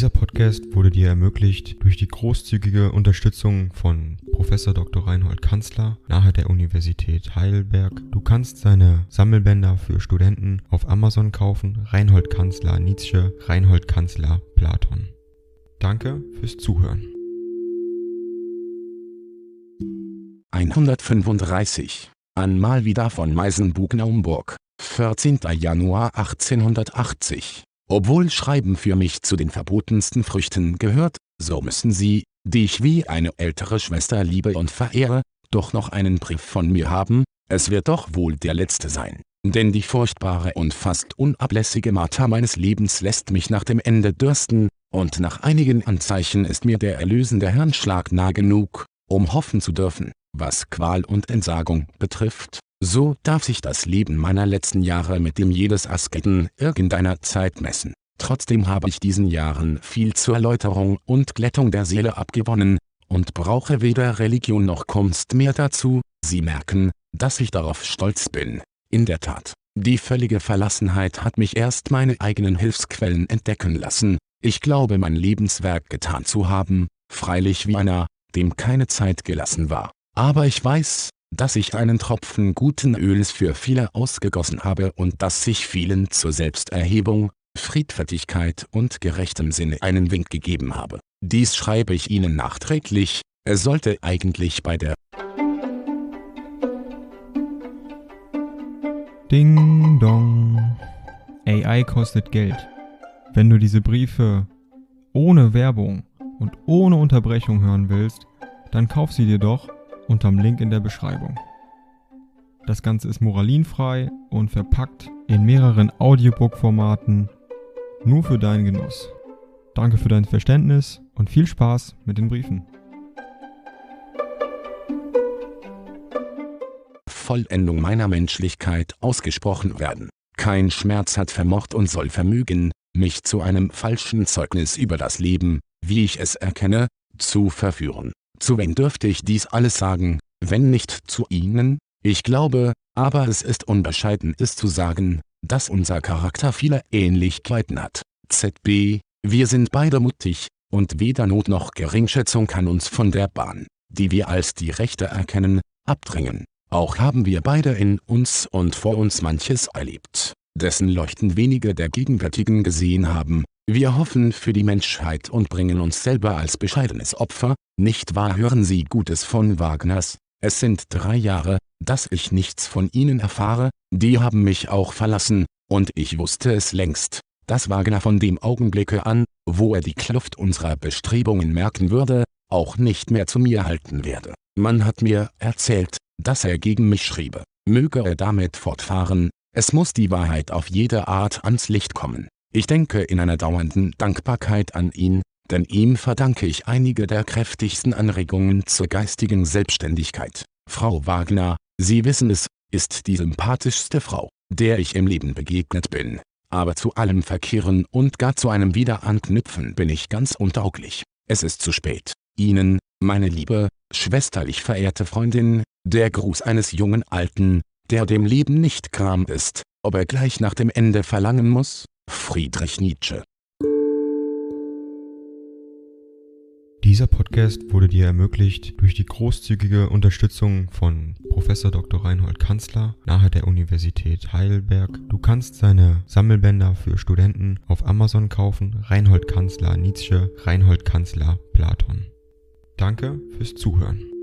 Dieser Podcast wurde dir ermöglicht durch die großzügige Unterstützung von Professor Dr. Reinhold Kanzler nahe der Universität Heidelberg. Du kannst seine Sammelbänder für Studenten auf Amazon kaufen. Reinhold Kanzler Nietzsche, Reinhold Kanzler Platon. Danke fürs Zuhören. 135. An Mal wieder von Meisenbug-Naumburg, 14. Januar 1880. Obwohl Schreiben für mich zu den verbotensten Früchten gehört, so müssen Sie, die ich wie eine ältere Schwester liebe und verehre, doch noch einen Brief von mir haben, es wird doch wohl der letzte sein. Denn die furchtbare und fast unablässige Marter meines Lebens lässt mich nach dem Ende dürsten, und nach einigen Anzeichen ist mir der erlösende Hirnschlag nah genug, um hoffen zu dürfen, was Qual und Entsagung betrifft, so darf sich das Leben meiner letzten Jahre mit dem jedes Asketen irgendeiner Zeit messen. Trotzdem habe ich diesen Jahren viel zur Erläuterung und Glättung der Seele abgewonnen, und brauche weder Religion noch Kunst mehr dazu, Sie merken, dass ich darauf stolz bin. In der Tat, die völlige Verlassenheit hat mich erst meine eigenen Hilfsquellen entdecken lassen, ich glaube mein Lebenswerk getan zu haben, freilich wie einer, dem keine Zeit gelassen war. Aber ich weiß, dass ich einen Tropfen guten Öls für viele ausgegossen habe und dass ich vielen zur Selbsterhebung, Friedfertigkeit und gerechtem Sinne einen Wink gegeben habe. Dies schreibe ich Ihnen nachträglich, es sollte eigentlich bei der Ding Dong. AI kostet Geld. Wenn du diese Briefe ohne Werbung und ohne Unterbrechung hören willst, dann kauf sie dir doch unterm Link in der Beschreibung. Das Ganze ist moralinfrei und verpackt in mehreren Audiobook-Formaten nur für deinen Genuss. Danke für dein Verständnis und viel Spaß mit den Briefen. Vollendung meiner Menschlichkeit ausgesprochen werden. Kein Schmerz hat vermocht und soll vermögen, mich zu einem falschen Zeugnis über das Leben, wie ich es erkenne, zu verführen. Zu wem dürfte ich dies alles sagen, wenn nicht zu Ihnen? Ich glaube, aber es ist unbescheiden es zu sagen, dass unser Charakter viele Ähnlichkeiten hat. ZB, wir sind beide mutig, und weder Not noch Geringschätzung kann uns von der Bahn, die wir als die rechte erkennen, abdrängen. Auch haben wir beide in uns und vor uns manches erlebt, dessen Leuchten wenige der Gegenwärtigen gesehen haben, wir hoffen für die Menschheit und bringen uns selber als bescheidenes Opfer, nicht wahr? Hören Sie Gutes von Wagners, es sind drei Jahre, dass ich nichts von Ihnen erfahre, die haben mich auch verlassen, und ich wusste es längst, dass Wagner von dem Augenblicke an, wo er die Kluft unserer Bestrebungen merken würde, auch nicht mehr zu mir halten werde. Man hat mir erzählt, dass er gegen mich schriebe. Möge er damit fortfahren, es muss die Wahrheit auf jede Art ans Licht kommen. Ich denke in einer dauernden Dankbarkeit an ihn, denn ihm verdanke ich einige der kräftigsten Anregungen zur geistigen Selbstständigkeit. Frau Wagner, Sie wissen es, ist die sympathischste Frau, der ich im Leben begegnet bin. Aber zu allem Verkehren und gar zu einem Wiederanknüpfen bin ich ganz untauglich. Es ist zu spät. Ihnen, meine liebe, schwesterlich verehrte Freundin, der Gruß eines jungen Alten, der dem Leben nicht kram ist, ob er gleich nach dem Ende verlangen muss, Friedrich Nietzsche Dieser Podcast wurde dir ermöglicht durch die großzügige Unterstützung von Professor Dr. Reinhold Kanzler nahe der Universität Heidelberg. Du kannst seine Sammelbänder für Studenten auf Amazon kaufen. Reinhold Kanzler Nietzsche, Reinhold Kanzler Platon. Danke fürs Zuhören.